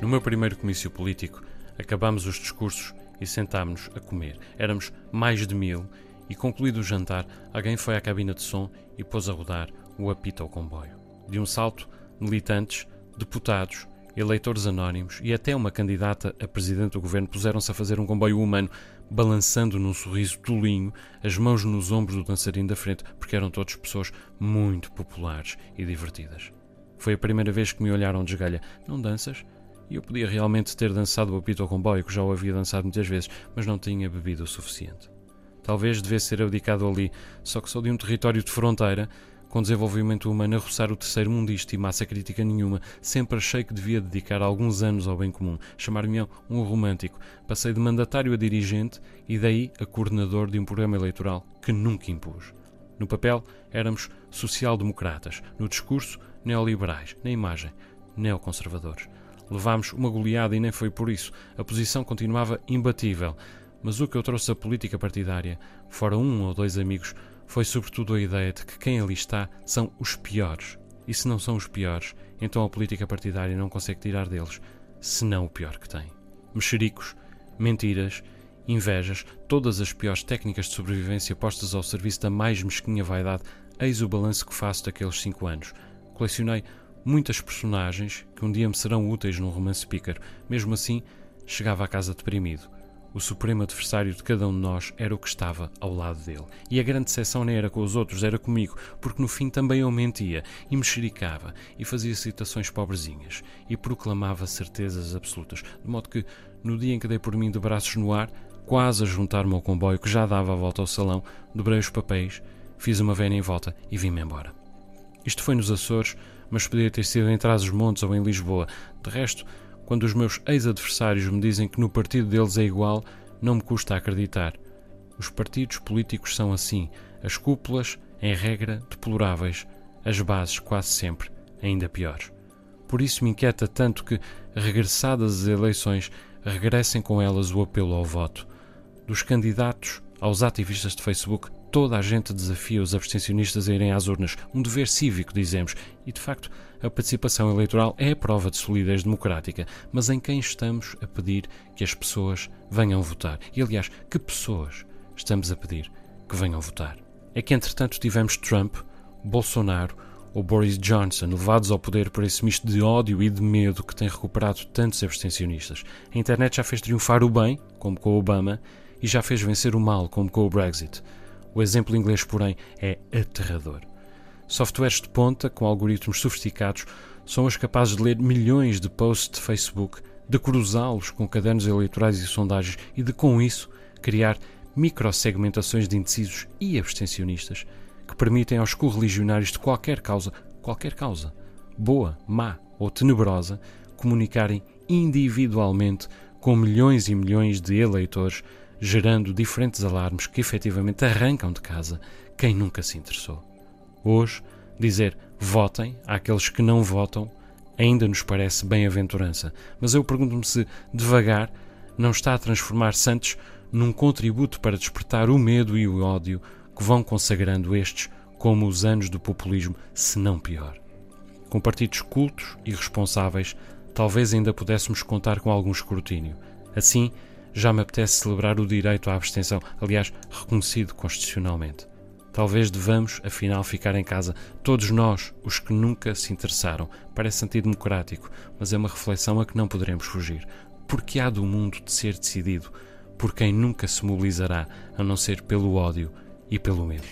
No meu primeiro comício político, acabámos os discursos e sentámos-nos a comer. Éramos mais de mil e, concluído o jantar, alguém foi à cabina de som e pôs a rodar o apito ao comboio. De um salto, militantes, deputados, eleitores anónimos e até uma candidata a presidente do governo puseram-se a fazer um comboio humano, balançando num sorriso tolinho, as mãos nos ombros do dançarino da frente, porque eram todos pessoas muito populares e divertidas. Foi a primeira vez que me olharam de esgalha. Não danças? E eu podia realmente ter dançado o apito ao comboio, que já o havia dançado muitas vezes, mas não tinha bebido o suficiente. Talvez devesse ser abdicado ali, só que sou de um território de fronteira, com desenvolvimento humano a roçar o terceiro mundista e massa crítica nenhuma, sempre achei que devia dedicar alguns anos ao bem comum, chamar-me um romântico. Passei de mandatário a dirigente e daí a coordenador de um programa eleitoral que nunca impus. No papel, éramos social-democratas, no discurso, neoliberais, na imagem, neoconservadores. Levámos uma goleada e nem foi por isso. A posição continuava imbatível. Mas o que eu trouxe à política partidária, fora um ou dois amigos, foi sobretudo a ideia de que quem ali está são os piores. E se não são os piores, então a política partidária não consegue tirar deles, senão o pior que tem. Mexericos, mentiras, invejas, todas as piores técnicas de sobrevivência postas ao serviço da mais mesquinha vaidade, eis o balanço que faço daqueles cinco anos. Colecionei muitas personagens que um dia me serão úteis num romance pícaro. Mesmo assim, chegava à casa deprimido. O supremo adversário de cada um de nós era o que estava ao lado dele. E a grande decepção nem era com os outros, era comigo, porque no fim também eu mentia, e mexericava, e fazia citações pobrezinhas, e proclamava certezas absolutas, de modo que, no dia em que dei por mim de braços no ar, quase a juntar-me ao comboio que já dava a volta ao salão, dobrei os papéis, fiz uma vena em volta e vim-me embora. Isto foi nos Açores, mas podia ter sido em Trás-os-Montes ou em Lisboa. De resto, quando os meus ex-adversários me dizem que no partido deles é igual, não me custa acreditar. Os partidos políticos são assim, as cúpulas, em regra, deploráveis, as bases, quase sempre, ainda piores. Por isso me inquieta tanto que, regressadas as eleições, regressem com elas o apelo ao voto. Dos candidatos aos ativistas de Facebook, toda a gente desafia os abstencionistas a irem às urnas, um dever cívico, dizemos, e de facto a participação eleitoral é a prova de solidez democrática, mas em quem estamos a pedir que as pessoas venham votar? E aliás, que pessoas estamos a pedir que venham votar? É que entretanto tivemos Trump, Bolsonaro ou Boris Johnson levados ao poder por esse misto de ódio e de medo que tem recuperado tantos abstencionistas. A internet já fez triunfar o bem, como com Obama, e já fez vencer o mal, como com o Brexit. O exemplo inglês, porém, é aterrador. Softwares de ponta, com algoritmos sofisticados, são os capazes de ler milhões de posts de Facebook, de cruzá-los com cadernos eleitorais e sondagens e de, com isso, criar microsegmentações de indecisos e abstencionistas que permitem aos correligionários de qualquer causa, qualquer causa, boa, má ou tenebrosa, comunicarem individualmente com milhões e milhões de eleitores gerando diferentes alarmes que efetivamente arrancam de casa quem nunca se interessou. Hoje, dizer votem àqueles que não votam ainda nos parece bem-aventurança, mas eu pergunto-me se, devagar, não está a transformar Santos num contributo para despertar o medo e o ódio que vão consagrando estes como os anos do populismo, se não pior. Com partidos cultos e responsáveis, talvez ainda pudéssemos contar com algum escrutínio. Assim, já me apetece celebrar o direito à abstenção, aliás, reconhecido constitucionalmente. Talvez devamos, afinal, ficar em casa, todos nós, os que nunca se interessaram. Parece antidemocrático, mas é uma reflexão a que não poderemos fugir. Porque há do mundo de ser decidido por quem nunca se mobilizará, a não ser pelo ódio e pelo medo.